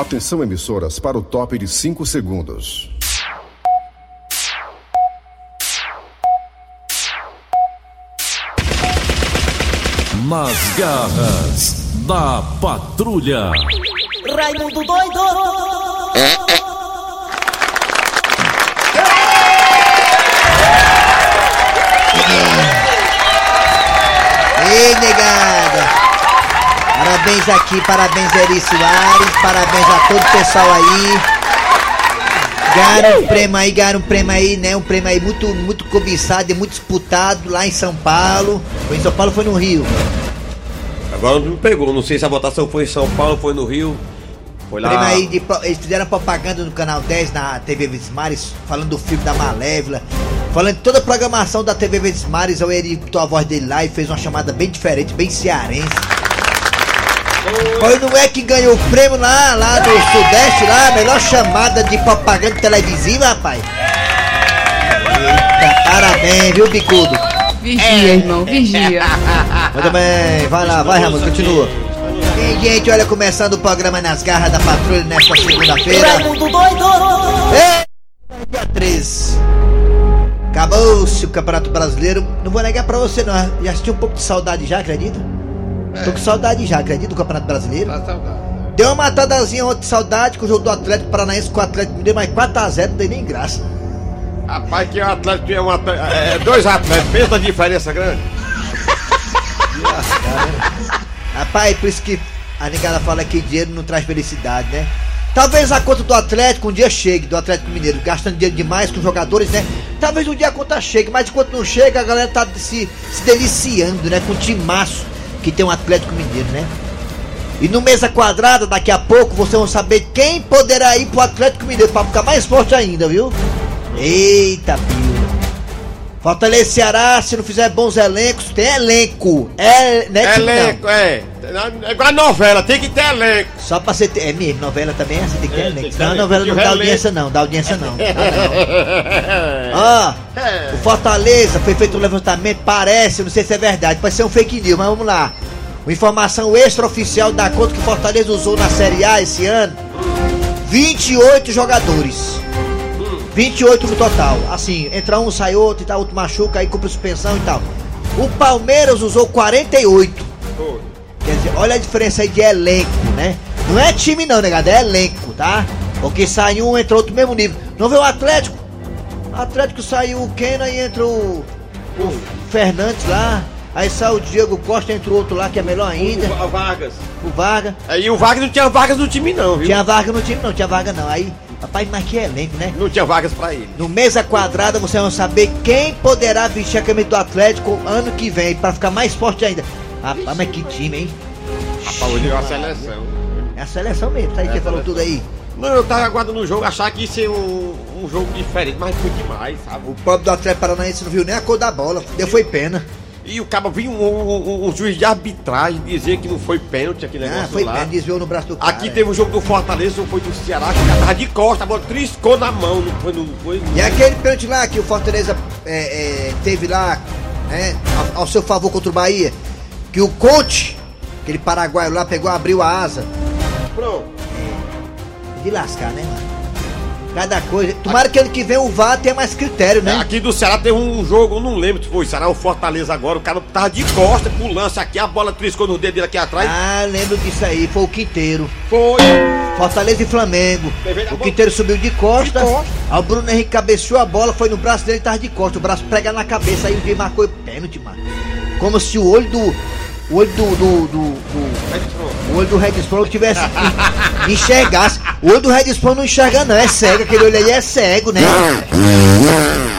Atenção emissoras para o top de 5 segundos. Nas garras da patrulha. Raimundo doido! Ei, negada! Parabéns aqui, parabéns Eri Soares, parabéns a todo o pessoal aí. Ganharam um prêmio aí, ganharam um prêmio aí, né? Um prêmio aí muito, muito cobiçado e muito disputado lá em São Paulo. Foi em São Paulo foi no Rio? Agora não me pegou, não sei se a votação foi em São Paulo, foi no Rio. Foi lá. Prêmio aí de, eles fizeram propaganda no canal 10 na TV Vismares, falando do filme da Malévola, falando de toda a programação da TV Vismares. O Eri botou a voz dele lá e fez uma chamada bem diferente, bem cearense. Foi não é que ganhou o prêmio lá, lá do Sudeste, lá, melhor chamada de propaganda televisiva, rapaz. Eita, parabéns, viu, Bicudo? Vigia, irmão, vigia. Muito bem, vai lá, vai, Ramos, continua. Bem, gente, olha, começando o programa Nas Garras da Patrulha nesta segunda-feira. Ei, dia 13. Acabou-se o Campeonato Brasileiro. Não vou negar pra você, não. Já assisti um pouco de saudade já, acredita? Tô com saudade já, acredita, do Campeonato Brasileiro? Deu uma matadazinha ontem de saudade com o jogo do Atlético Paranaense com o Atlético Mineiro, mas 4x0 não dei nem graça. Rapaz, que o Atlético é um atleta, é, dois atletas, pensa a diferença grande. Rapaz, por isso que a negada fala que dinheiro não traz felicidade, né? Talvez a conta do Atlético um dia chegue, do Atlético Mineiro, gastando dinheiro demais com jogadores, né? Talvez um dia a conta chegue, mas enquanto não chega, a galera tá se, se deliciando, né? Com o timaço que tem um Atlético Mineiro, né? E no mesa quadrada, daqui a pouco, vocês vão saber quem poderá ir pro Atlético Mineiro pra ficar mais forte ainda, viu? Eita, pio. Fortaleza e Ceará, se não fizer bons elencos, tem elenco. É, né, não. Elenco, é. É igual a novela, tem que ter elenco. Só pra você ter. É mesmo, novela também é, você tem que ter É, elenco. Senão a ter novela não dá Elenco. audiência, não. Dá audiência, não. Dá não. Ó, o Fortaleza foi feito um levantamento, parece, não sei se é verdade, pode ser um fake news, mas vamos lá. Uma informação extraoficial dá conta que o Fortaleza usou na Série A esse ano 28 jogadores. 28 no total. Assim, entra um, sai outro e tal, outro machuca, aí cumpre suspensão e tal. O Palmeiras usou 48. Quer dizer, olha a diferença aí de elenco, né? Não é time não, negado, é elenco, tá? Porque sai um, entra outro mesmo nível. Não vê o Atlético? O Atlético saiu o Kena e entra o, o Fernandes lá. Aí sai o Diego Costa, entra o outro lá que é melhor ainda. O Vargas. O Vargas. Aí o Vargas não tinha Vargas no time não, viu? Tinha vaga no time, não tinha vaga não. Aí, rapaz, mas que elenco, né? Não tinha Vargas pra ele. No mesa quadrada vocês vão saber quem poderá vestir a camisa do Atlético ano que vem, pra ficar mais forte ainda. Rapaz, mas que time, hein? Rapaz, hoje é uma seleção. É a seleção mesmo, tá aí É que a falou tudo aí. Não, eu tava aguardando o jogo, achar que ia ser um, um jogo diferente, mas foi demais, sabe? O pobre do Atlético Paranaense não viu nem a cor da bola, deu foi pena. E o cara viu um, um- um- um juiz de arbitragem dizer que não foi pênalti aquele negócio Ah, foi lá. pena, desviou no braço do cara. Aqui teve o jogo do Fortaleza, foi do Ceará, que tava de costa, a bola triscou na mão, não foi, não foi. E aquele pênalti lá que o Fortaleza é, é, teve lá, né, ao, ao seu favor contra o Bahia, que o Conte, aquele paraguaio lá, pegou, abriu a asa. Pronto. De lascar, né, mano? Cada coisa. Tomara que ano que vem o VAR tenha mais critério, né? Aqui do Ceará teve um jogo, eu não lembro foi Ceará ou Fortaleza agora, o cara tava de costa pro lance aqui, a bola triscou no dedo dele aqui atrás. Ah, lembro disso aí, foi o Quinteiro. Foi. Fortaleza e Flamengo. O Quinteiro subiu de costas. Aí o Bruno Henrique cabeceou a bola, foi no braço dele e tava de costas. O braço prega na cabeça, aí o dia marcou pênalti, mano. Como se o olho do. O olho do. do, do- do- o olho do Red Spawn tivesse. en- enxergasse. O olho do Red Spawn não enxerga, não. É cego. Aquele olho aí é cego, né?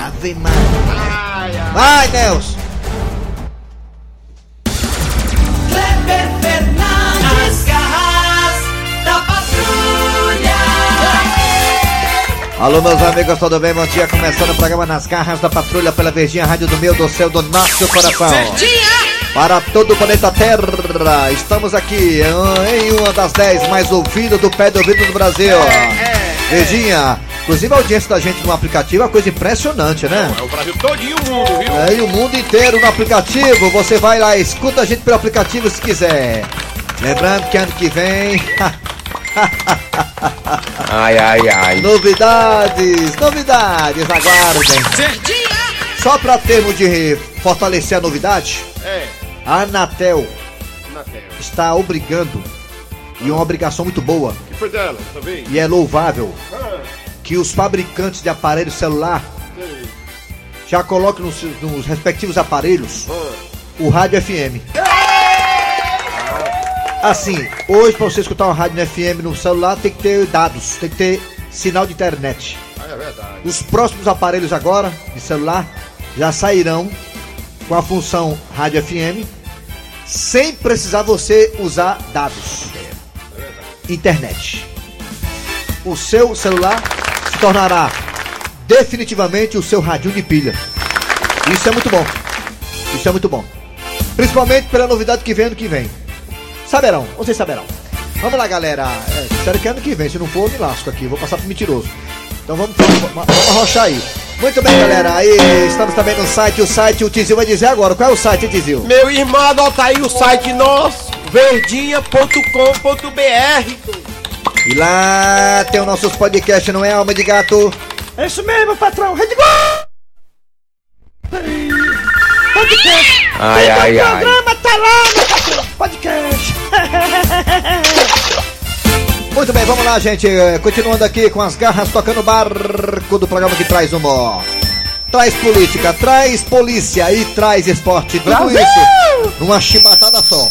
Ave Maria. Vai, Nelson. Alô, meus amigos, tudo bem? Bom dia. Começando o programa Nas Garras da Patrulha pela Verdinha Rádio do Meu, do Céu, do Nosso Coração. Para todo o planeta Terra, estamos aqui eh, em uma das 10 mais ouvidas do pé do ouvido do Brasil. Verdinha, inclusive a audiência da gente no aplicativo é uma coisa impressionante, né? É o Brasil todinho o mundo, viu? É, e o mundo inteiro no aplicativo. Você vai lá, escuta a gente pelo aplicativo se quiser. Lembrando que ano que vem Ai, ai, ai. Novidades, novidades, aguardem. Só pra termos de fortalecer a novidade, É, a Anatel na tela. está obrigando, e é uma obrigação muito boa, que foi dela, também? e é louvável, Ah, que os fabricantes de aparelho celular sei. já coloquem nos, nos respectivos aparelhos Ah, o rádio FM. Assim, hoje para você escutar um rádio FM no celular tem que ter dados, tem que ter sinal de internet. é verdade. Os próximos aparelhos agora de celular já sairão com a função rádio FM sem precisar você usar dados. Internet. O seu celular se tornará definitivamente o seu radinho de pilha. Isso é muito bom. Isso é muito bom. Principalmente pela novidade que vem ano que vem. Saberão, vocês saberão. Vamos lá, galera. É, espero que ano que vem. Se não for, eu me lasco aqui. Vou passar pro mentiroso. Então vamos, vamos, vamos arrochar aí. Muito bem, galera. Aí estamos também no site. O site, o Tizil vai dizer agora. Qual é o site, Tizil? Meu irmão, anota aí o site nosso, verdinha.com.br. E lá tem os nossos podcasts, não é, Alma de Gato? É isso mesmo, patrão. Rede Globo. Podcast. Ai, ai, O ai. programa tá lá no patrão. podcast. Muito bem, vamos lá, gente. Continuando aqui com as garras tocando o barco do programa que traz humor. Traz política, traz polícia e traz esporte. Tudo isso numa chibatada só.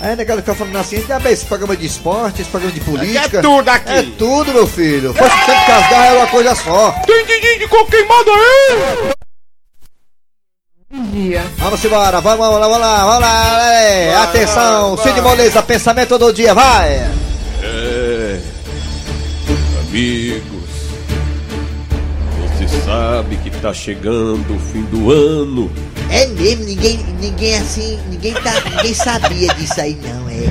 Aí, né, galera, fica falando assim, já bem, esse programa de esporte, esse programa de política. é tudo aqui. É tudo, meu filho. Tanto que as garras é uma coisa só. Tem de de coco queimado aí! Vigia. Vamos embora, vamos, vamos lá, vamos lá, vamos lá. é, Vai, Atenção, vai, Cid. Moleza, pensamento do dia, vai. Amigos, você sabe que tá chegando o fim do ano. É mesmo, ninguém, ninguém assim, ninguém, tá, ninguém sabia disso aí não, é.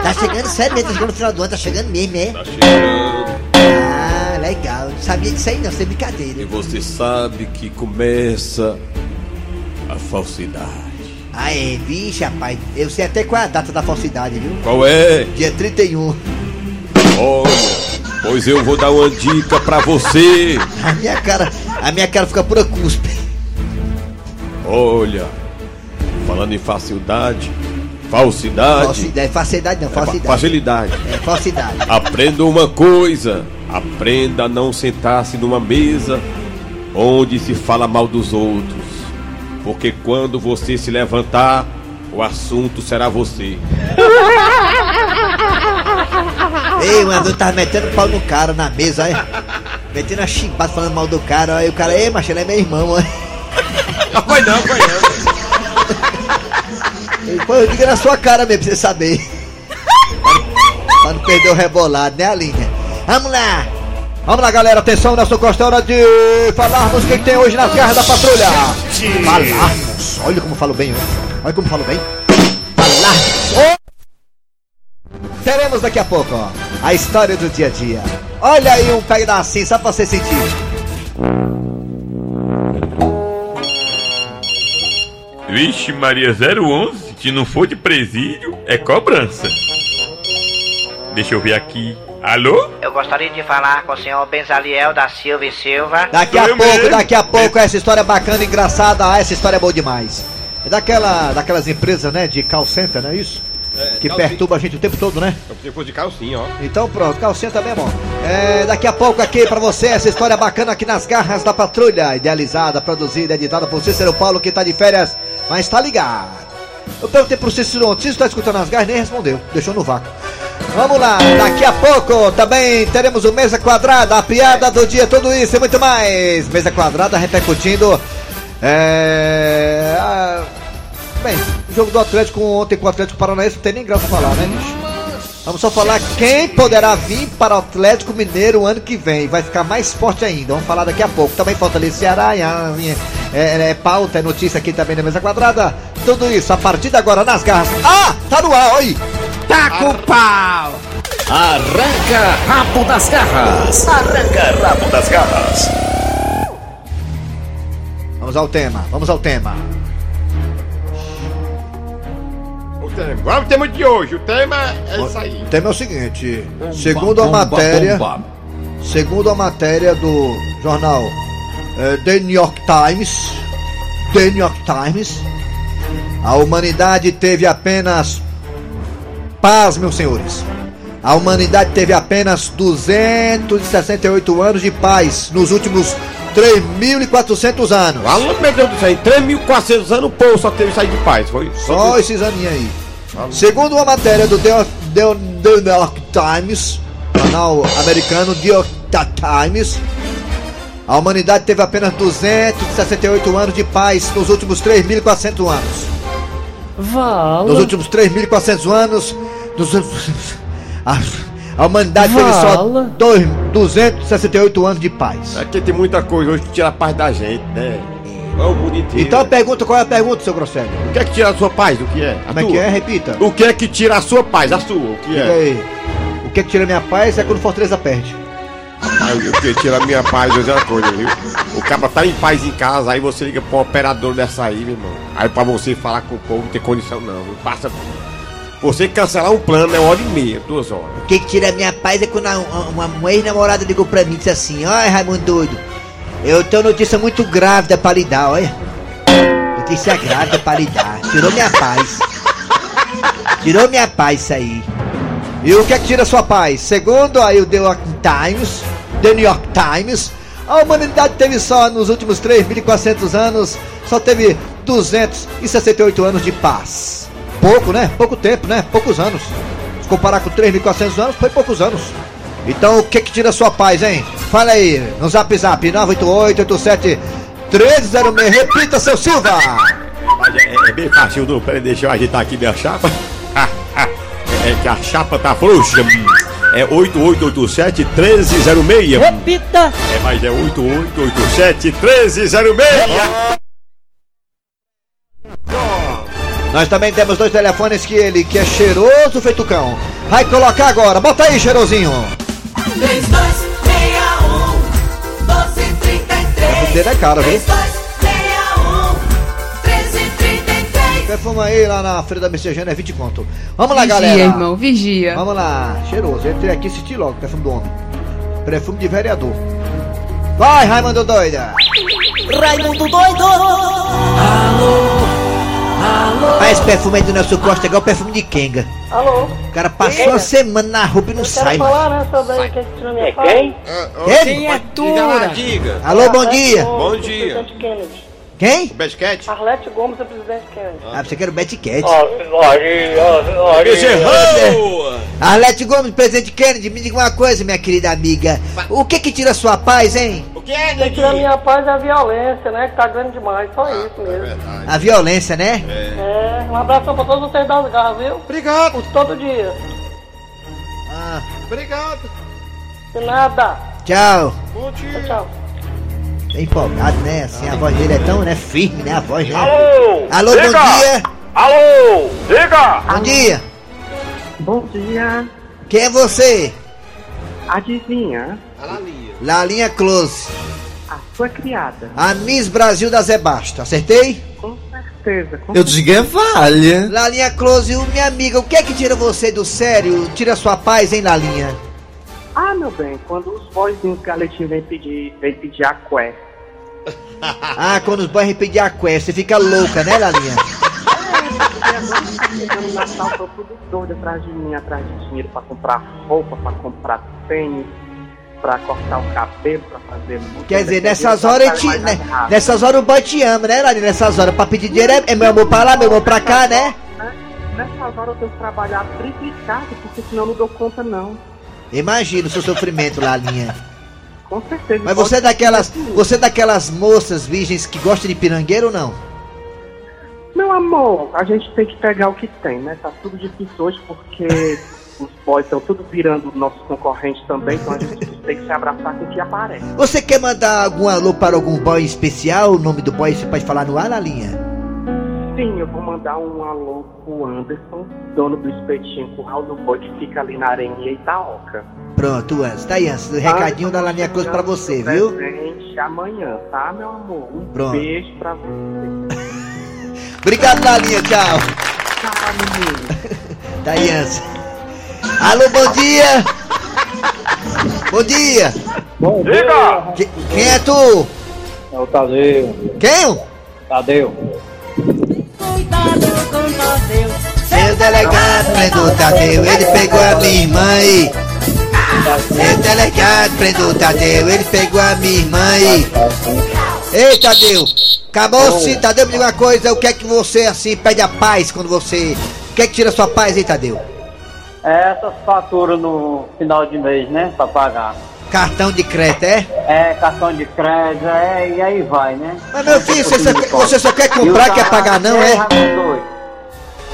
Tá chegando, sério mesmo, tá chegando no final do ano, tá chegando mesmo, é? Tá chegando. Ah, legal, não sabia disso aí não, sem E brincadeira. você sabe que começa a falsidade. Ah, é, vixe, rapaz, eu sei até qual é a data da falsidade, viu? Qual é? Dia 31. Olha, pois eu vou dar uma dica pra você. A minha cara, a minha cara fica pura cuspe. Olha, falando em facilidade, falsidade, Falsidade, falsidade não, é fa- falsidade. facilidade. É, falsidade. Aprenda uma coisa: aprenda a não sentar-se numa mesa onde se fala mal dos outros. Porque quando você se levantar, o assunto será você. Ei, mas eu tava metendo pau no cara na mesa, aí. Metendo a chimbada falando mal do cara, aí o cara, ei, macho, ele é meu irmão, aí. Não foi não, foi não. Ele, Pô, eu digo na sua cara mesmo, pra você saber. pra não perder o rebolado, né, Alinha? Vamos lá! Vamos lá, galera, atenção, Nelson Costa, é hora de falarmos o que tem hoje nas garras da patrulha. Falarmos, olha como falo bem, olha como falo bem. Falarmos. Teremos daqui a pouco, ó, a história do dia a dia. Olha aí um pedacinho, só pra você sentir. Vixe, Maria 011, se não for de presídio, é cobrança. Deixa eu ver aqui. Alô? Eu gostaria de falar com o senhor Benzaliel da Silva e Silva. Daqui Sou a eu pouco, mesmo. daqui a pouco, essa história é bacana, engraçada, ah, essa história é boa demais. É daquela, daquelas empresas, né, de call center, não é isso? Que calcinha. perturba a gente o tempo todo, né? Que fosse de calcinha, ó. Então pronto, calcinha também é bom. É, daqui a pouco aqui pra você essa história bacana aqui nas garras da patrulha, idealizada, produzida, editada por Cícero Paulo que tá de férias, mas tá ligado. Eu perguntei pro Cícero ontem, Cícero tá escutando as garras, nem respondeu, deixou no vácuo. Vamos lá, daqui a pouco também teremos o Mesa Quadrada, a piada do dia, tudo isso e muito mais. Mesa Quadrada repercutindo. É. Bem, o jogo do Atlético ontem com o Atlético Paranaense não tem nem graça falar, né, bicho? Vamos só falar quem poderá vir para o Atlético Mineiro o ano que vem. Vai ficar mais forte ainda. Vamos falar daqui a pouco. Também Fortaleza e Ceará. minha- É, é pauta, é notícia aqui também na mesa quadrada. Tudo isso a partir de agora nas garras. Ah! Tá no ar, oi! Tá com pau. Arranca rabo das garras. Arranca rabo das garras. Vamos ao tema, vamos ao tema. Tema. Vamos pro tema de hoje. O tema é isso aí. O tema é o seguinte: segundo a matéria, segundo a matéria do jornal eh, The New York Times, The New York Times, a humanidade teve apenas paz, meus senhores. A humanidade teve apenas 268 anos de paz nos últimos 3.400 anos. Alô, meu Deus do céu, em 3.400 anos o povo só teve saído de paz, foi? Só esses aninhos aí. Segundo uma matéria do The, The, The New York Times, canal americano The York Times, a humanidade teve apenas 268 anos de paz nos últimos 3.400 anos. Nos últimos 3.400 anos, nos, a, a humanidade teve só dois, 268 anos de paz. Aqui tem muita coisa hoje que tira a paz da gente, né? É o mundo inteiro. Então pergunta qual é a pergunta, seu Grosselho? O que é que tira a sua paz? O que é? A Como é que é? Repita. O que é que tira a sua paz? A sua, o que Diga é? aí. O que é que tira minha paz é quando Fortaleza perde. Aí, o que tira a minha paz hoje é uma coisa, viu? O cara tá em paz em casa, aí você liga pro operador dessa aí, meu irmão. Aí pra você falar com o povo não tem condição não, viu? Passa. Você cancelar um plano é uma hora e meia, duas horas. O que, tira a minha paz é quando uma, uma ex-namorada ligou pra mim e disse assim: Olha, Raimundo doido, eu tenho notícia muito grávida pra lhe dar, olha. Notícia grávida pra lhe dar. Tirou minha paz. Tirou minha paz isso aí. E o que é que tira sua paz? Segundo aí o The New York Times, The New York Times, a humanidade teve só nos últimos 3.400 anos, só teve 268 anos de paz. Pouco, né? Pouco tempo, né? Poucos anos. Se comparar com 3.400 anos, foi poucos anos. Então o que que tira sua paz, hein? Fala aí, no zap zap 988 1306, repita seu Silva! Mas é, é bem fácil, não. Peraí, deixa eu ajeitar aqui minha chapa. é que a chapa tá frouxa. É 8887-1306. Repita! É, mas é 8887-1306. Nós também temos dois telefones que ele, que é cheiroso feito cão. Vai colocar agora, bota aí, cheirosinho. 3261 1233 O dele é caro, viu? 3261 1333 Perfume aí lá na Feira da Messejana é 20 conto. Vamos lá, Vigia, galera. irmão, vigia. Vamos lá, cheiroso. Entrei aqui e assisti logo, perfume do homem. Perfume de vereador. Vai, Raimundo doida. Raimundo doido! Mas esse perfume aí do Nelson Costa é igual perfume de Kenga. Alô? O cara passou uma semana na roupa e não Eu sai. mano. falar, né, sobre aí o que que tirou minha paz. Quem? Diga lá, diga. Alô, bom dia. Bom dia. Presidente Kennedy. Quem? Basquete? Arlete Gomes é presidente Kennedy. Ah, você quer o Betty Cat. Bezerrão! Arlete Gomes, presidente Kennedy, me diga uma coisa, minha querida amiga. O que que tira sua paz, hein? O que é, tira minha paz é a violência, né? Que tá grande demais, só isso mesmo. A violência, né? É, um abração pra todos vocês das garras, viu? Obrigado. Por todo dia. Ah, Obrigado. De nada. tchau. Bom dia. Tchau. Tá empolgado, né? Assim, a voz dele é tão, né, firme, né? A voz, né? Alô? Alô, Diga! bom dia. Alô? Diga! Bom dia. Bom dia. Quem é você? Adivinha? Lalinha Close. A sua criada. A Miss Brasil da Zé Basta. Acertei? Com certeza. Com Eu digo é vale. Lalinha Close, o- minha amiga, o que é que tira você do sério? Tira sua paz, hein, Lalinha? Ah, meu bem, quando os boyzinhos galetinhos vêm pedir, vêm pedir a cué. Ah, quando os boys vêm pedir a quest, você fica louca, né, Lalinha? No Natal, tô tudo doido atrás de mim, atrás de dinheiro pra comprar roupa, pra comprar tênis, pra cortar o cabelo, pra fazer música. Quer dizer, nessas horas, te, né, nessas horas o boy te ama, né, Lalinha? Nessas horas, pra pedir dinheiro é, é meu amor pra lá, meu amor pra cá, né? Nessas horas eu tenho que trabalhar triplicado, porque senão eu não dou conta, não. Imagina o seu sofrimento, Lalinha. Com certeza. Mas você é daquelas, você é daquelas moças virgens que gostam de pirangueiro ou não? Meu amor, a gente tem que pegar o que tem, né? Tá tudo difícil hoje porque os boys estão tudo virando nossos concorrentes também, então a gente tem que se abraçar com o que aparece. Você quer mandar algum alô para algum boy especial? O nome do boy você pode falar no ar, Lalinha? Sim, eu vou mandar um alô pro Anderson, dono do espetinho curral do boi que fica ali na Areninha Itaoca. Pronto, Anson. Tá aí, Anson. Recadinho da Lalinha Cruz pra você, viu? Presente amanhã, tá, meu amor? Um Pronto. beijo pra você. Obrigado, Lalinha. Tchau. da Aliança. Alô, bom dia! Bom dia! Bom dia! Que- quem é tu? É o Tadeu. Quem? Tadeu. Seu delegado prendeu o Tadeu, ele pegou a minha irmã aí. Seu delegado prendeu o Tadeu, ele pegou a minha irmã aí. Ei, Tadeu, acabou sim, Tadeu, me diga uma coisa, o que é que você assim pede a paz quando você. O que é que tira a sua paz aí, Tadeu? É essas faturas no final de mês, né? Pra pagar. Cartão de crédito, é? É, cartão de crédito, é, e aí vai, né? Mas meu filho, você só, quer- você só quer comprar, quer pagar não, é?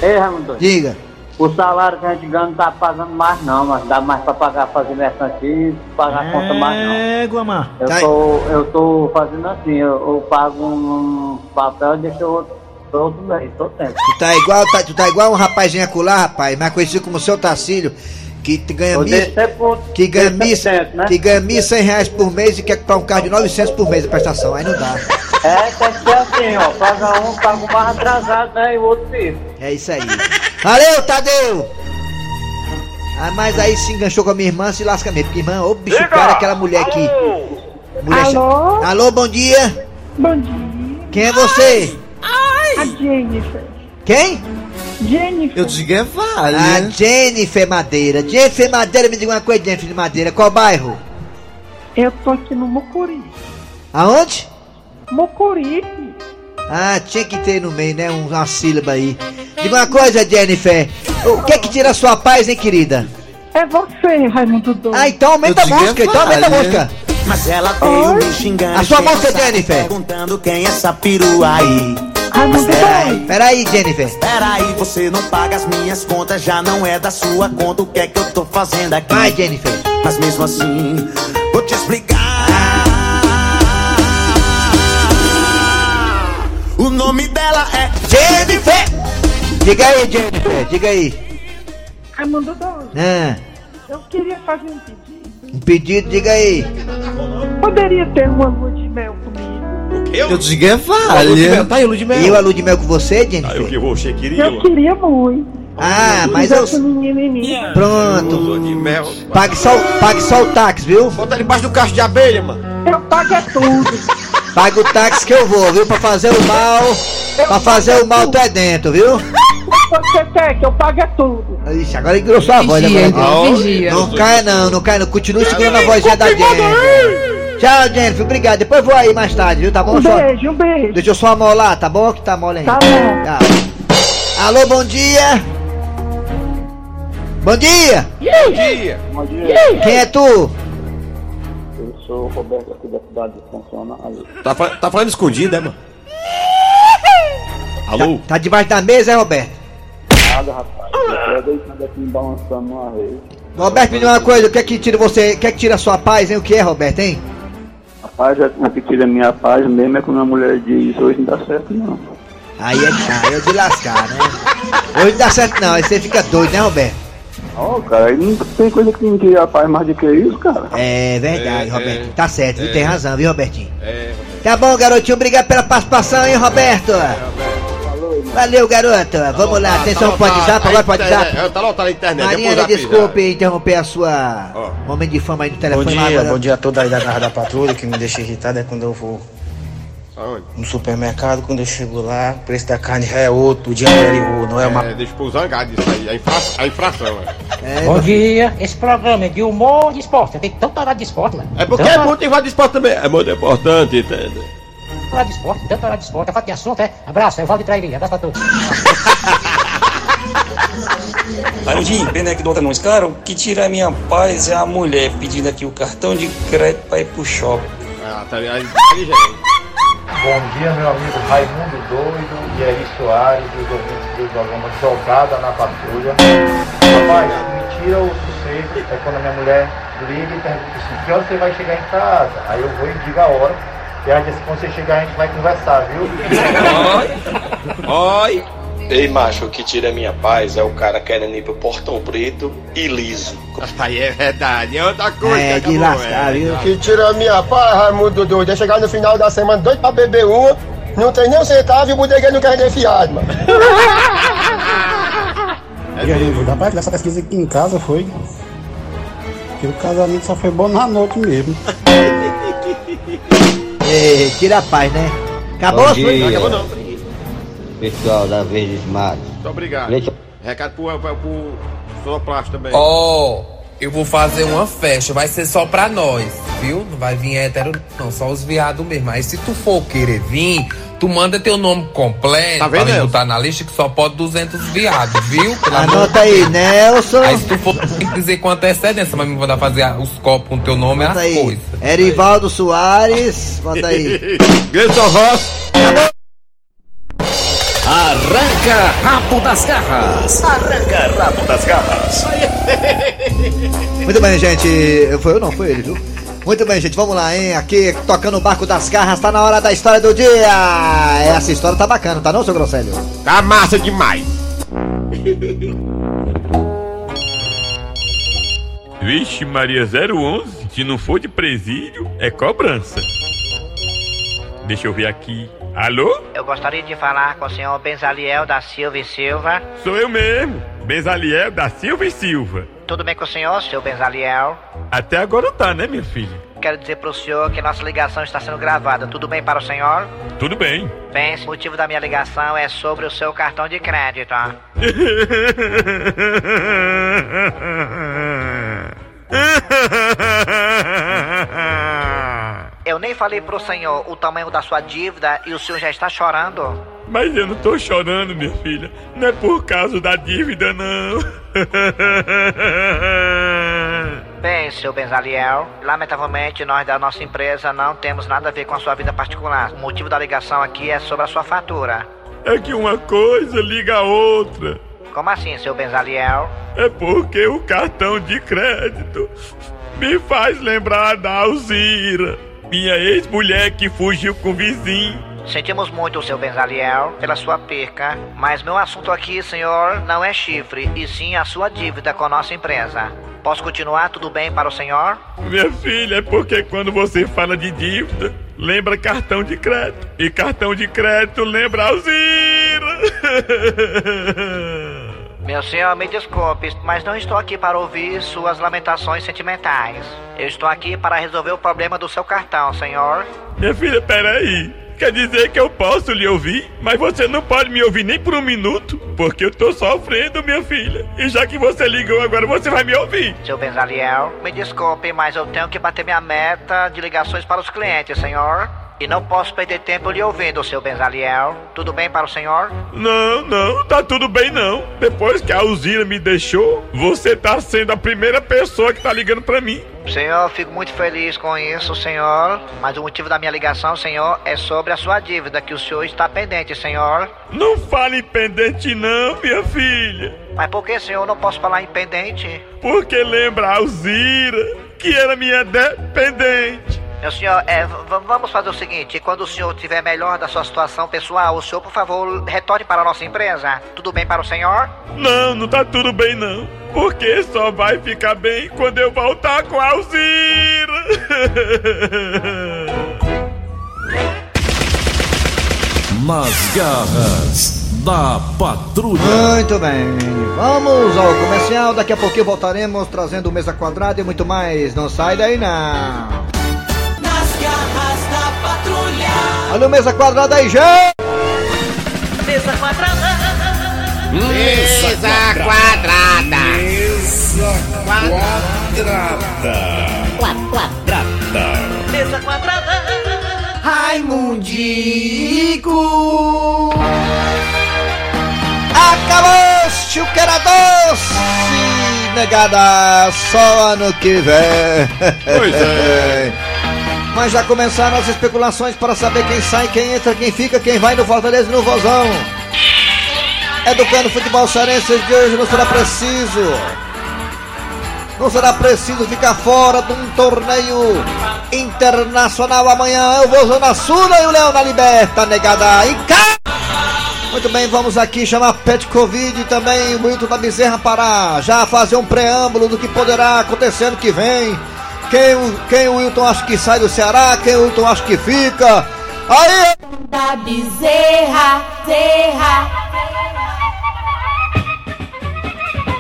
Ei, Raimundo doido. Diga. O salário que a gente ganha não tá pagando mais não, mas dá mais pra pagar, fazer mercantil, pagar a conta mais não. É, Guamar. Eu tô, eu tô fazendo assim, eu, eu pago um papel e deixo outro, todo tempo. Tu tá igual, tá- tu tá igual um rapazinho acolá, rapaz, mais conhecido como seu Tacílio, que ganha mil, que ganha mil, né? que ganha mil cem reais por mês e quer comprar um carro de 900 por mês a prestação, aí não dá. É, tem que ser assim, ó, paga um, paga o mais atrasado, né, e o outro fica. É isso aí. Valeu, Tadeu! Ah, mas aí se enganchou com a minha irmã, se lasca mesmo, porque irmã, ô bicho, Diga! cara, aquela mulher aqui. Mulher Alô? Alô, bom dia! Bom dia. Quem é você? A Jennifer. Quem? Jennifer. Eu desliguei A Jennifer Madeira. Jennifer Madeira, me diga uma coisa, Jennifer Madeira, qual bairro? Eu tô aqui no Mucuri. Aonde? Mucuri. Ah, tinha que ter no meio, né? um- Uma sílaba aí. Diga uma coisa, Jennifer. O que é que tira a sua paz, hein, querida? É você, Raimundo Doido. Ah, então aumenta a digo música, é então aumenta a falha. música. Mas ela veio me xingando. A sua música, saco, Jennifer. Perguntando quem é essa perua aí. Raimundo Peraí, peraí, Jennifer. Peraí, você não paga as minhas contas, já não é da sua conta. O que é que eu tô fazendo aqui? Vai, Jennifer. Mas mesmo assim, vou te explicar. O nome dela é Jennifer! Diga aí, Jennifer, diga aí. Raimundo Doido. Ah, Eu queria fazer um pedido. um pedido, diga aí. Poderia ter uma lua de mel comigo? Eu desliguei a falha. Tá aí, lua de mel. E eu a lua de mel com você, Jennifer? Eu que você queria, Eu queria muito. Ah, mas eu... Pronto. Pague só, pague só o táxi, viu? Bota debaixo do cacho de abelha, mano. Eu pago é tudo. Paga o táxi que eu vou, viu? Pra fazer o mal. Pra fazer o mal tu é dentro, viu? Você quer que eu pague é tudo. Ixi, agora engrossou a voz então, vigia. Não caia não, não caia não. Continue segurando a vozinha da Jennifer. Tchau, Jennifer. Obrigado. Depois vou aí mais tarde, viu? Tá bom? Um Só- beijo, um beijo. Deixa eu só amolar, tá bom? Que tá mole ainda. Tá bom. Tchau. Alô, bom dia. Bom dia. Bom dia. Quem é tu? Eu sou o Roberto aqui da cidade de Funcionário. Tá, fa- tá falando escondido, é, mano? Alô? Tá debaixo da mesa, é, Roberto? Nada, rapaz. Eu tô deitado aqui me balançando numa rede. Roberto, me diga uma coisa. O que é que tira você? O que é que tira a sua paz, hein? O que é, Roberto, hein? Rapaz, o que tira minha paz mesmo é quando a mulher diz hoje não dá certo não. Aí é, aí é de lascar, né? Hoje não dá certo não. Aí você fica doido, né, Roberto? Ó, cara, aí não tem coisa que me tira a paz mais do que isso, cara. É verdade, É, Roberto. é, tá certo, viu? é. Tem razão, viu, Robertinho? É. Tá bom, garotinho. Obrigado pela participação, hein, Roberto? Valeu, garoto. Vamos lá, atenção pro WhatsApp, agora pro WhatsApp. É, tá lotado a internet. Marinha, depois já desculpe interromper a sua momento de fama aí no Bom telefone lá dia, agora. bom dia a todos aí da Garra da Patrulha, que me deixa irritado é quando eu vou Aonde? no supermercado, quando eu chego lá, o preço da carne já é outro, o dia anterior, não é uma... É, deixa pro zangado isso aí. A, infra... a infração, é. Bom dia, esse programa é de humor e de esporte. Tem tanto horário de esporte, mano. É porque é muito igual de esporte também. É muito importante, entende? Horário de esporte, tanto horário de esporte. Eu falo de assunto, é? Abraço, é o Valde Trairia. Abraço pra todos. Arudinho, pena que do não cara, o que tira a minha paz é a mulher pedindo aqui o cartão de crédito pra ir pro shopping. Ah, tá aí, aí já é. Bom dia, meu amigo Raimundo Doido e Eri Soares, os ouvintes do programa Jogada na Patrulha. Rapaz, me tira o sossego é quando a minha mulher liga e pergunta assim, que hora você vai chegar em casa? Aí eu vou e digo a hora. E ela diz, quando você chegar a gente vai conversar, viu? Oi! Ei, macho, o que tira a minha paz é o cara querendo ir pro Portão Preto e liso. Aí é verdade, é outra coisa. É, de lascar, viu? Que tira a minha paz, Raimundo doido. É chegar no final da semana doido pra beber uma, não tem nem um centavo e o bodegueiro não quer nem fiado, mano. E aí, rapaz, essa pesquisa aqui em casa foi. Que o casamento só foi bom na noite mesmo. Ei, tira a paz, né? Acabou Bom a sua- dia. Não, acabou não. Pessoal da Verdes Matos. Muito obrigado. Leite- Recado pro, pro, pro Sonoplast também. Ó, eu vou fazer uma festa, vai ser só pra nós, viu? Não vai vir hétero, não, só os viados mesmo. Aí se tu for querer vir, tu manda teu nome completo Tá pra botar na lista que só pode 200 viados, viu? Pelo amor Anota aí. Nelson. Aí se tu for tem que dizer quanto é excedência, mas me mandar fazer os copos com teu nome e as aí. coisas. Erivaldo Soares, bota aí. Gleison Ross. Arranca rabo das garras. Arranca rabo das garras. Muito bem, gente. Foi eu não, foi ele, viu? Muito bem, gente, vamos lá, hein? Aqui, tocando o barco das garras, tá na hora da história do dia! Essa história tá bacana, tá não, seu Grosselho? Tá massa demais. Vixe, Maria 011, se não for de presídio, é cobrança. Deixa eu ver aqui. Alô? Eu gostaria de falar com o senhor Benzaliel da Silva e Silva. Sou eu mesmo, Benzaliel da Silva e Silva. Tudo bem com o senhor, seu Benzaliel? Até agora tá, né, minha filha? Quero dizer pro senhor que nossa ligação está sendo gravada. Tudo bem para o senhor? Tudo bem. Bem, o motivo da minha ligação é sobre o seu cartão de crédito. Eu nem falei pro senhor o tamanho da sua dívida e o senhor já está chorando. Mas eu não tô chorando, minha filha. Não é por causa da dívida, não. Bem, seu Benzaliel, lamentavelmente nós da nossa empresa não temos nada a ver com a sua vida particular. O motivo da ligação aqui é sobre a sua fatura. É que uma coisa liga a outra. Como assim, seu Benzaliel? É porque o cartão de crédito me faz lembrar da Alzira, minha ex-mulher que fugiu com o vizinho. Sentimos muito, seu Benzaliel, pela sua perca, mas meu assunto aqui, senhor, não é chifre, e sim a sua dívida com a nossa empresa. Posso continuar? Tudo bem para o senhor? Minha filha, é porque quando você fala de dívida, lembra cartão de crédito. E cartão de crédito lembra Alzira. Meu senhor, me desculpe, mas não estou aqui para ouvir suas lamentações sentimentais. Eu estou aqui para resolver o problema do seu cartão, senhor. Minha filha, peraí. Quer dizer que eu posso lhe ouvir, mas você não pode me ouvir nem por um minuto, porque eu tô sofrendo, minha filha. E já que você ligou agora, você vai me ouvir. Seu Benzaliel, me desculpe, mas eu tenho que bater minha meta de ligações para os clientes, senhor. E não posso perder tempo lhe ouvindo, seu Benzaliel. Tudo bem para o senhor? Não, não, tá tudo bem não. Depois que a Alzira me deixou, você tá sendo a primeira pessoa que tá ligando pra mim. Senhor, fico muito feliz com isso, senhor. Mas o motivo da minha ligação, senhor, é sobre a sua dívida que o senhor está pendente, senhor. Não fale em pendente não, minha filha. Mas por que, senhor, não posso falar em pendente? Porque lembra a Alzira, que era minha dependente. Meu senhor, é, vamos fazer o seguinte: quando o senhor tiver melhor da sua situação pessoal, o senhor, por favor, retorne para a nossa empresa. Tudo bem para o senhor? Não, não tá tudo bem não. Porque só vai ficar bem quando eu voltar com a Alzira. Nas garras da patrulha. Muito bem, vamos ao comercial. Daqui a pouquinho voltaremos trazendo mesa quadrada e muito mais. Não sai daí não. Garras da patrulha. Olha o mesa quadrada aí, gente. Mesa quadrada. Mesa quadrada. Mesa quadrada. Quadrada. Mesa quadrada. Raimundico. Acabou-se o que era doce, negada, só ano que vem. Pois é. Mas já começaram as especulações para saber quem sai, quem entra, quem fica, quem vai no Fortaleza e no Vozão. Educando futebol cearense de hoje não será preciso. Não será preciso ficar fora de um torneio internacional amanhã. Eu vou na Sula e o Leão na Liberta, negada. Em casa! Muito bem, vamos aqui chamar Pet Covid e também o da Bezerra para já fazer um preâmbulo do que poderá acontecer no que vem. Quem, o- quem o Wilton acha que sai do Ceará, quem o Wilton acha que fica. Aí! Da bezerra, zerra.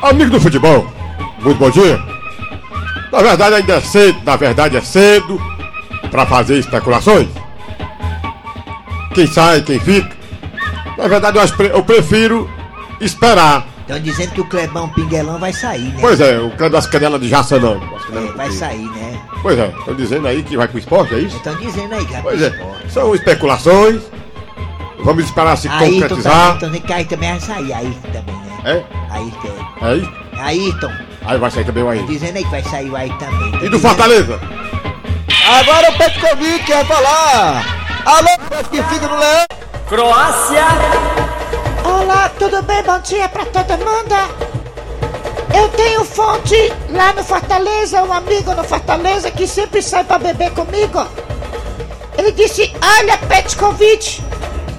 Amigo do futebol, muito bom dia. Na verdade ainda é cedo, na verdade é cedo para fazer especulações. Quem sai, quem fica. Na verdade eu, acho pre- eu prefiro esperar. Estão dizendo que o Clebão Pinguelão vai sair, né? Pois é, o cara das canelas de Jaça não. É, vai sair, né? Pois é, estão dizendo aí que vai pro esporte, é isso? Estão dizendo aí, cara. Pois é, são especulações. Vamos esperar se Ayrton concretizar. também, também, que aí também vai sair, Ayrton também, né? É? Ayrton. Aí? Ayrton. Aí vai sair também o aí. Dizendo aí que vai sair o Ayrton também. E do Fortaleza? Agora o Petkovic quer falar. Alô, Petkovic que fica no leão. Croácia. Olá, tudo bem? Bom dia pra todo mundo. Eu tenho fonte lá no Fortaleza, um amigo no Fortaleza que sempre sai pra beber comigo. Ele disse: Olha, Petkovic,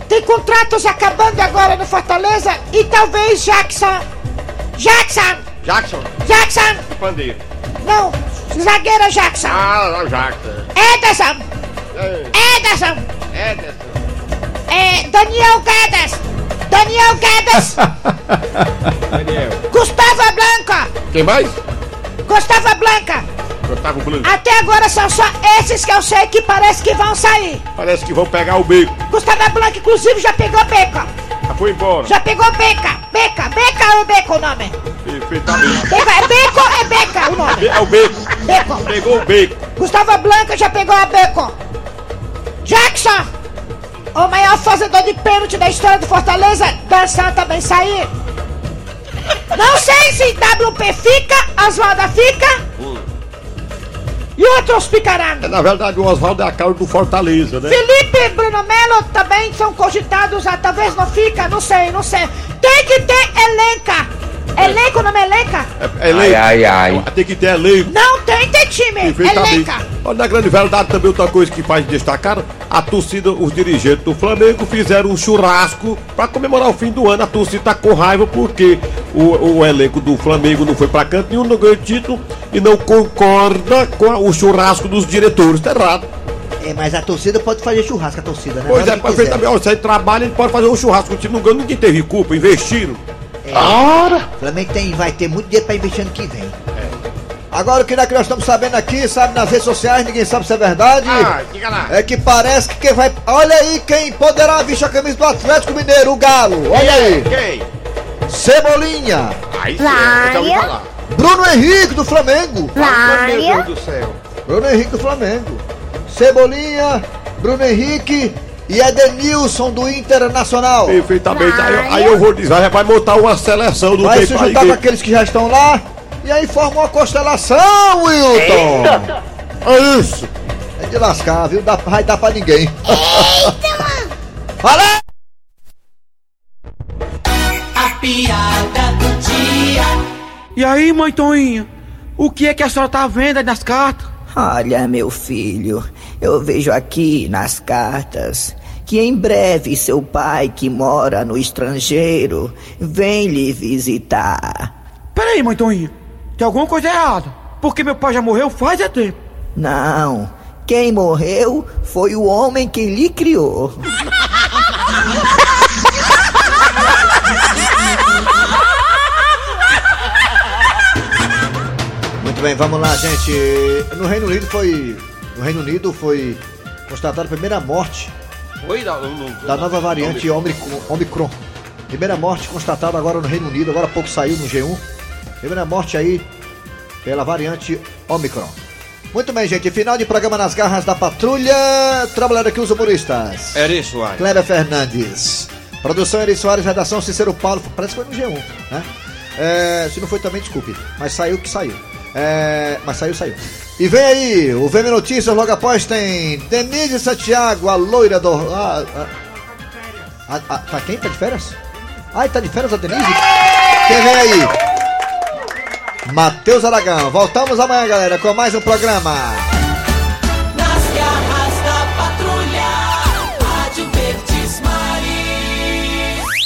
tem contratos acabando agora no Fortaleza e talvez Jackson. Jackson! Jackson. Jackson! Pandeiro. Não, zagueiro Jackson! Ah, o Jackson. Ederson! Ederson! Ederson. É, Daniel Guedes! Daniel Guedes! Daniel. Gustavo Blanca! Quem mais? Gustavo Blanca! Gustavo Blanco. Até agora são só esses que eu sei que parece que vão sair. Parece que vão pegar o beco. Gustavo Blanca, inclusive, já pegou beca. Já foi embora. Já pegou beca. Beca, beca ou beco o nome? Perfeitamente. Beca, é beco ou é beca o nome? É o beco. Beco. Pegou o beco. Gustavo Blanca já pegou a beco. Jackson, o maior fazedor de pênalti da história do Fortaleza, dançando também sair. Não sei se WP fica, Oswalda fica e outros ficarão. É, na verdade, o Oswaldo é a cara do Fortaleza, né? Felipe e Bruno Melo também são cogitados, ah, talvez não fica, não sei, não sei. Tem que ter elenca. Elenco não é elenca? É elenco. Ai, ai, ai. Tem que ter elenco. Não tem ter time, elenca. Olha, na grande verdade, também outra coisa que faz destacar, a torcida, os dirigentes do Flamengo fizeram um churrasco para comemorar o fim do ano. A torcida tá com raiva porque o, o elenco do Flamengo não foi para canto nenhum, não ganhou título e não concorda com a- o churrasco dos diretores. Tá errado. É, mas a torcida pode fazer churrasco, a torcida, né? Pois é, o que quiser. perfeitamente. Ó, Se aí trabalha, ele pode fazer um churrasco. O time não ganhou, ninguém teve culpa, investiram. Ora! O Flamengo tem, vai ter muito dinheiro pra investir ano que vem. Agora o que, é que nós estamos sabendo aqui, sabe, nas redes sociais, ninguém sabe se é verdade. Ah, diga lá. É que parece que quem vai. Olha aí quem poderá vestir a camisa do Atlético Mineiro, o Galo. Olha aí. Quem? Cebolinha. Aí sim, eu já ouvi falar. Bruno Henrique do Flamengo. Meu Deus do céu. Bruno Henrique do Flamengo. Cebolinha, Bruno Henrique e Edenilson do Internacional. Perfeitamente. Aí, eu- aí eu vou dizer, aí vai montar uma seleção do Vai se aí juntar com aqueles que já estão lá e aí forma uma constelação, Wilton. Eita. É isso. É de lascar, viu? Dá, vai dar pra ninguém. Fala! A piada do dia. E aí, mãe Toinha? O que é que a senhora tá vendo aí nas cartas? Olha, meu filho, eu vejo aqui nas cartas que em breve seu pai, que mora no estrangeiro, vem lhe visitar. Peraí, mãe Toinha. Tem alguma coisa errada. Porque meu pai já morreu faz é tempo. Não, quem morreu foi o homem que lhe criou. Muito bem, vamos lá, gente. No Reino Unido foi. No Reino Unido foi constatada a primeira morte Oi, da, não- da nova variante Omicron. Omicron. Primeira morte constatada agora no Reino Unido, agora há pouco saiu no G1. Primeira morte aí pela variante Omicron. Muito bem, gente. Final de programa nas garras da patrulha. Trabalhando aqui os humoristas. Eri Soares. Kleber Fernandes. Produção Eri Soares, redação Cícero Paulo. Parece que foi no G1, né? É, se não foi também, desculpe. Mas saiu que saiu. É, mas saiu, saiu. E vem aí, o VM Notícias logo após tem Denise Santiago, a loira do. Ah, ah, ah, ah, tá quem? Tá de férias? Ai, tá de férias a Denise? Quem vem aí? Matheus Aragão. Voltamos amanhã, galera, com mais um programa.